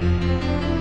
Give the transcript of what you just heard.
Música